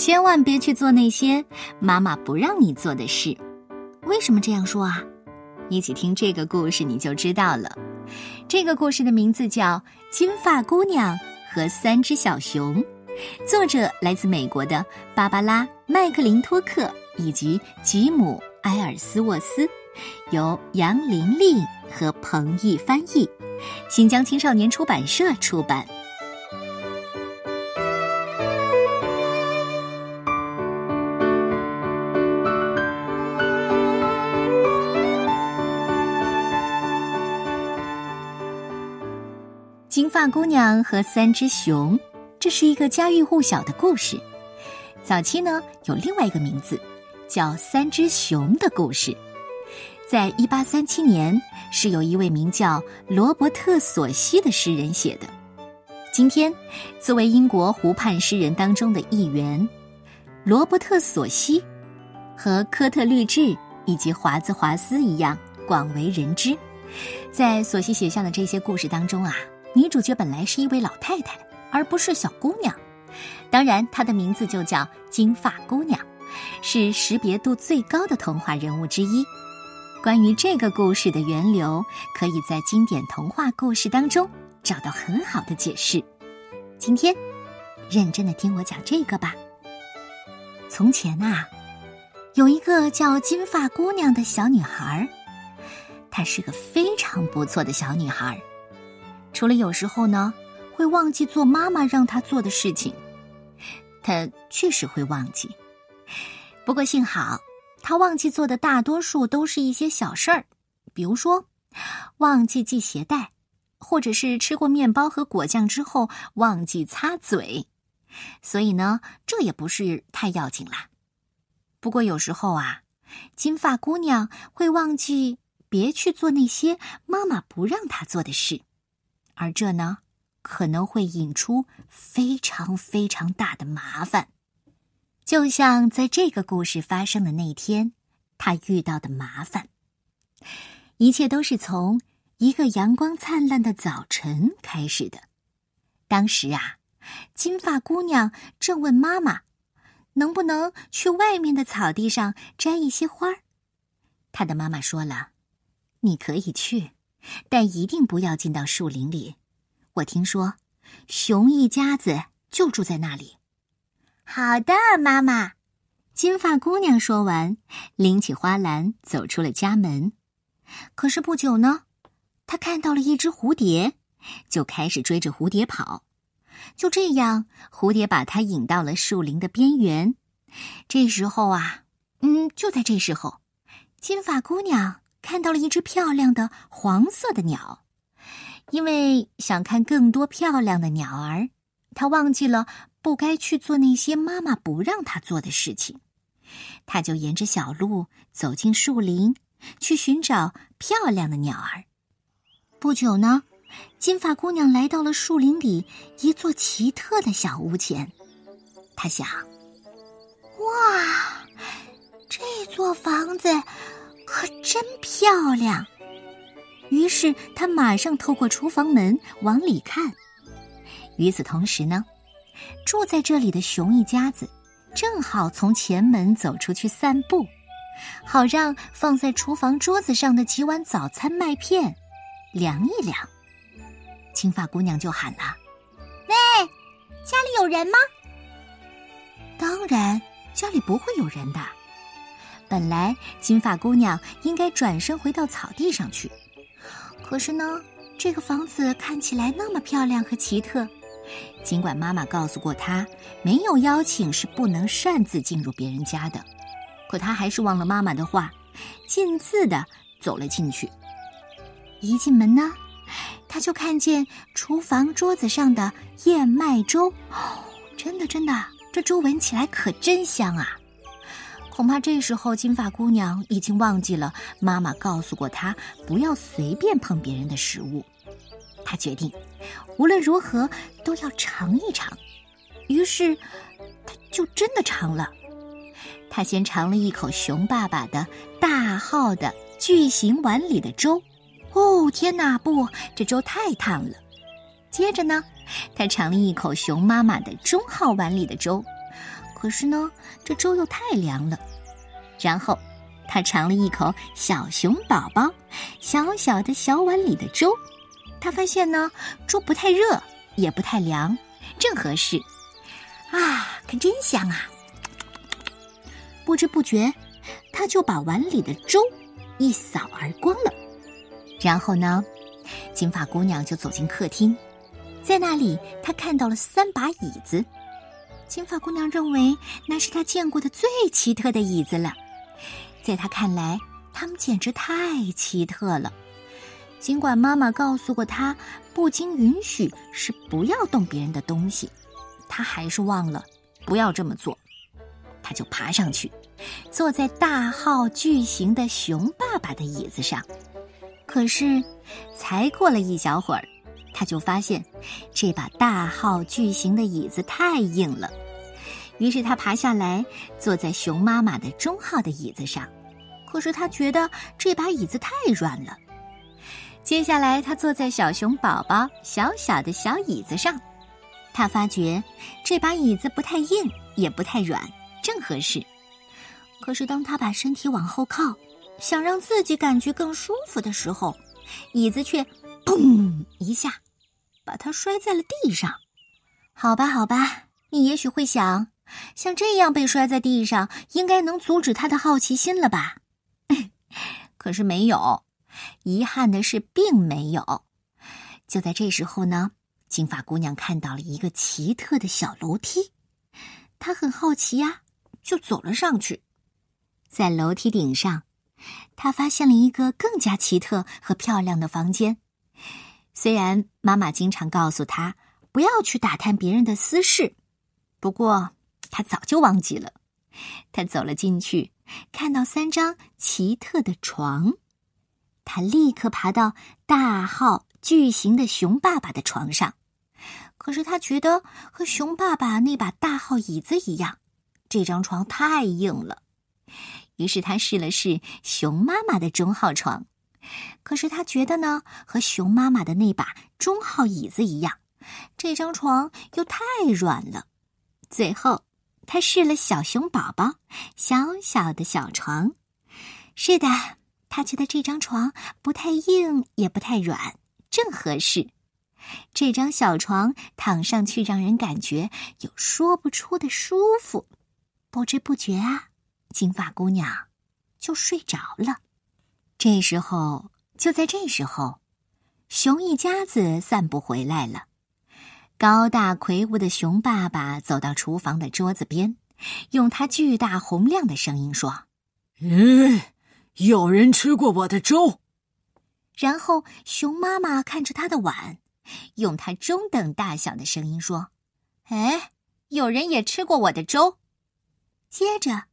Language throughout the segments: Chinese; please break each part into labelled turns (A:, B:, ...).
A: 千万别去做那些妈妈不让你做的事。为什么这样说啊？一起听这个故事你就知道了。这个故事的名字叫《金发姑娘和三只小熊》，作者来自美国的芭芭拉·麦克林托克以及吉姆·埃尔斯沃斯，由杨玲丽和彭毅翻译，新疆青少年出版社出版。金发姑娘和三只熊，这是一个家喻户晓的故事。早期呢，有另外一个名字，叫《三只熊的故事》。在一八三七年，是由一位名叫罗伯特·索西的诗人写的。今天，作为英国湖畔诗人当中的一员，罗伯特·索西和科特·律治以及华兹华斯一样广为人知。在索西写下的这些故事当中啊。女主角本来是一位老太太，而不是小姑娘。当然，她的名字就叫金发姑娘，是识别度最高的童话人物之一。关于这个故事的源流，可以在经典童话故事当中找到很好的解释。今天，认真的听我讲这个吧。从前啊，有一个叫金发姑娘的小女孩，她是个非常不错的小女孩。除了有时候呢，会忘记做妈妈让她做的事情，她确实会忘记。不过幸好，她忘记做的大多数都是一些小事儿，比如说忘记系鞋带，或者是吃过面包和果酱之后忘记擦嘴。所以呢，这也不是太要紧啦。不过有时候啊，金发姑娘会忘记别去做那些妈妈不让她做的事。而这呢，可能会引出非常非常大的麻烦，就像在这个故事发生的那天，他遇到的麻烦。一切都是从一个阳光灿烂的早晨开始的。当时啊，金发姑娘正问妈妈，能不能去外面的草地上摘一些花儿。她的妈妈说了：“你可以去。”但一定不要进到树林里，我听说，熊一家子就住在那里。
B: 好的，妈妈。
A: 金发姑娘说完，拎起花篮走出了家门。可是不久呢，她看到了一只蝴蝶，就开始追着蝴蝶跑。就这样，蝴蝶把她引到了树林的边缘。这时候啊，嗯，就在这时候，金发姑娘。看到了一只漂亮的黄色的鸟，因为想看更多漂亮的鸟儿，他忘记了不该去做那些妈妈不让他做的事情。他就沿着小路走进树林，去寻找漂亮的鸟儿。不久呢，金发姑娘来到了树林里一座奇特的小屋前。她想：“
B: 哇，这座房子……”可真漂亮！
A: 于是他马上透过厨房门往里看。与此同时呢，住在这里的熊一家子正好从前门走出去散步，好让放在厨房桌子上的几碗早餐麦片凉一凉。金发姑娘就喊了：“
B: 喂，家里有人吗？”
A: 当然，家里不会有人的。本来金发姑娘应该转身回到草地上去，可是呢，这个房子看起来那么漂亮和奇特。尽管妈妈告诉过她，没有邀请是不能擅自进入别人家的，可她还是忘了妈妈的话，径自的走了进去。一进门呢，她就看见厨房桌子上的燕麦粥。真的真的，这粥闻起来可真香啊！恐怕这时候，金发姑娘已经忘记了妈妈告诉过她不要随便碰别人的食物。她决定，无论如何都要尝一尝。于是，她就真的尝了。她先尝了一口熊爸爸的大号的巨型碗里的粥。哦，天哪！不，这粥太烫了。接着呢，她尝了一口熊妈妈的中号碗里的粥。可是呢，这粥又太凉了。然后，他尝了一口小熊宝宝小小的小碗里的粥，他发现呢，粥不太热，也不太凉，正合适。啊，可真香啊！不知不觉，他就把碗里的粥一扫而光了。然后呢，金发姑娘就走进客厅，在那里，她看到了三把椅子。金发姑娘认为那是她见过的最奇特的椅子了。在他看来，他们简直太奇特了。尽管妈妈告诉过他，不经允许是不要动别人的东西，他还是忘了不要这么做。他就爬上去，坐在大号巨型的熊爸爸的椅子上。可是，才过了一小会儿，他就发现这把大号巨型的椅子太硬了。于是他爬下来，坐在熊妈妈的中号的椅子上。可是他觉得这把椅子太软了。接下来，他坐在小熊宝宝小小的小椅子上。他发觉这把椅子不太硬，也不太软，正合适。可是当他把身体往后靠，想让自己感觉更舒服的时候，椅子却“砰”一下，把他摔在了地上。好吧，好吧，你也许会想，像这样被摔在地上，应该能阻止他的好奇心了吧？可是没有，遗憾的是，并没有。就在这时候呢，金发姑娘看到了一个奇特的小楼梯，她很好奇呀，就走了上去，在楼梯顶上。她发现了一个更加奇特和漂亮的房间。虽然妈妈经常告诉她不要去打探别人的私事，不过他早就忘记了。他走了进去，看到三张奇特的床，他立刻爬到大号巨型的熊爸爸的床上。可是他觉得和熊爸爸那把大号椅子一样，这张床太硬了。于是他试了试熊妈妈的中号床，可是他觉得呢，和熊妈妈的那把中号椅子一样，这张床又太软了。最后，他试了小熊宝宝小小的小床，是的，他觉得这张床不太硬，也不太软，正合适。这张小床躺上去，让人感觉有说不出的舒服，不知不觉啊。金发姑娘就睡着了。这时候，就在这时候，熊一家子散步回来了。高大魁梧的熊爸爸走到厨房的桌子边，用他巨大洪亮的声音说：“
C: 嗯，有人吃过我的粥。”
A: 然后，熊妈妈看着他的碗，用他中等大小的声音说：“哎，有人也吃过我的粥。”接着。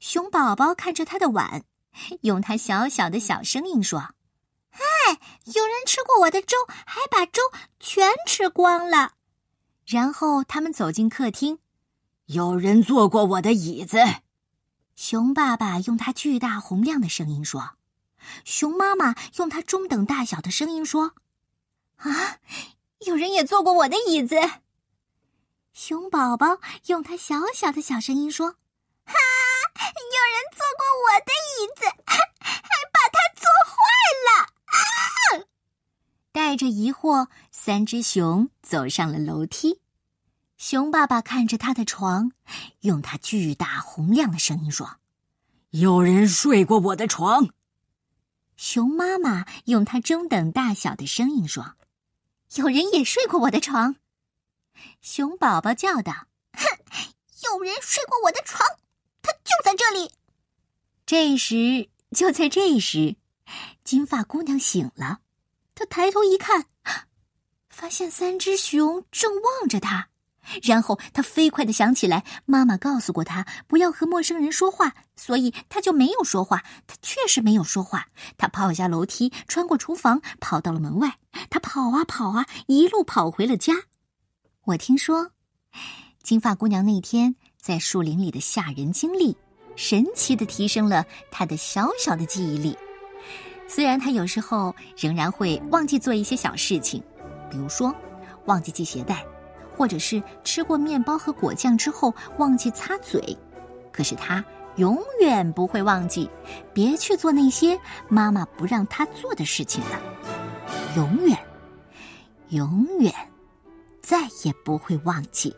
A: 熊宝宝看着他的碗，用他小小的小声音说：“
B: 嗨，有人吃过我的粥，还把粥全吃光了。”
A: 然后他们走进客厅，
C: 有人坐过我的椅子。
A: 熊爸爸用他巨大洪亮的声音说：“熊妈妈用他中等大小的声音说：‘
B: 啊，有人也坐过我的椅子。’
A: 熊宝宝用他小小的小声音说：‘
B: 哈。’”有人坐过我的椅子，还把它坐坏了。
A: 带着疑惑，三只熊走上了楼梯。熊爸爸看着他的床，用他巨大洪亮的声音说：“
C: 有人睡过我的床。”
A: 熊妈妈用他中等大小的声音说：“
B: 有人也睡过我的床。”
A: 熊宝宝叫道：“
B: 哼，有人睡过我的床。”他就在这里。
A: 这时，就在这时，金发姑娘醒了。他抬头一看，发现三只熊正望着他。然后他飞快的想起来，妈妈告诉过他不要和陌生人说话，所以他就没有说话。他确实没有说话。他跑下楼梯，穿过厨房，跑到了门外。他跑啊跑啊，一路跑回了家。我听说，金发姑娘那天。在树林里的吓人经历，神奇的提升了他的小小的记忆力。虽然他有时候仍然会忘记做一些小事情，比如说忘记系鞋带，或者是吃过面包和果酱之后忘记擦嘴。可是他永远不会忘记，别去做那些妈妈不让他做的事情了。永远，永远，再也不会忘记。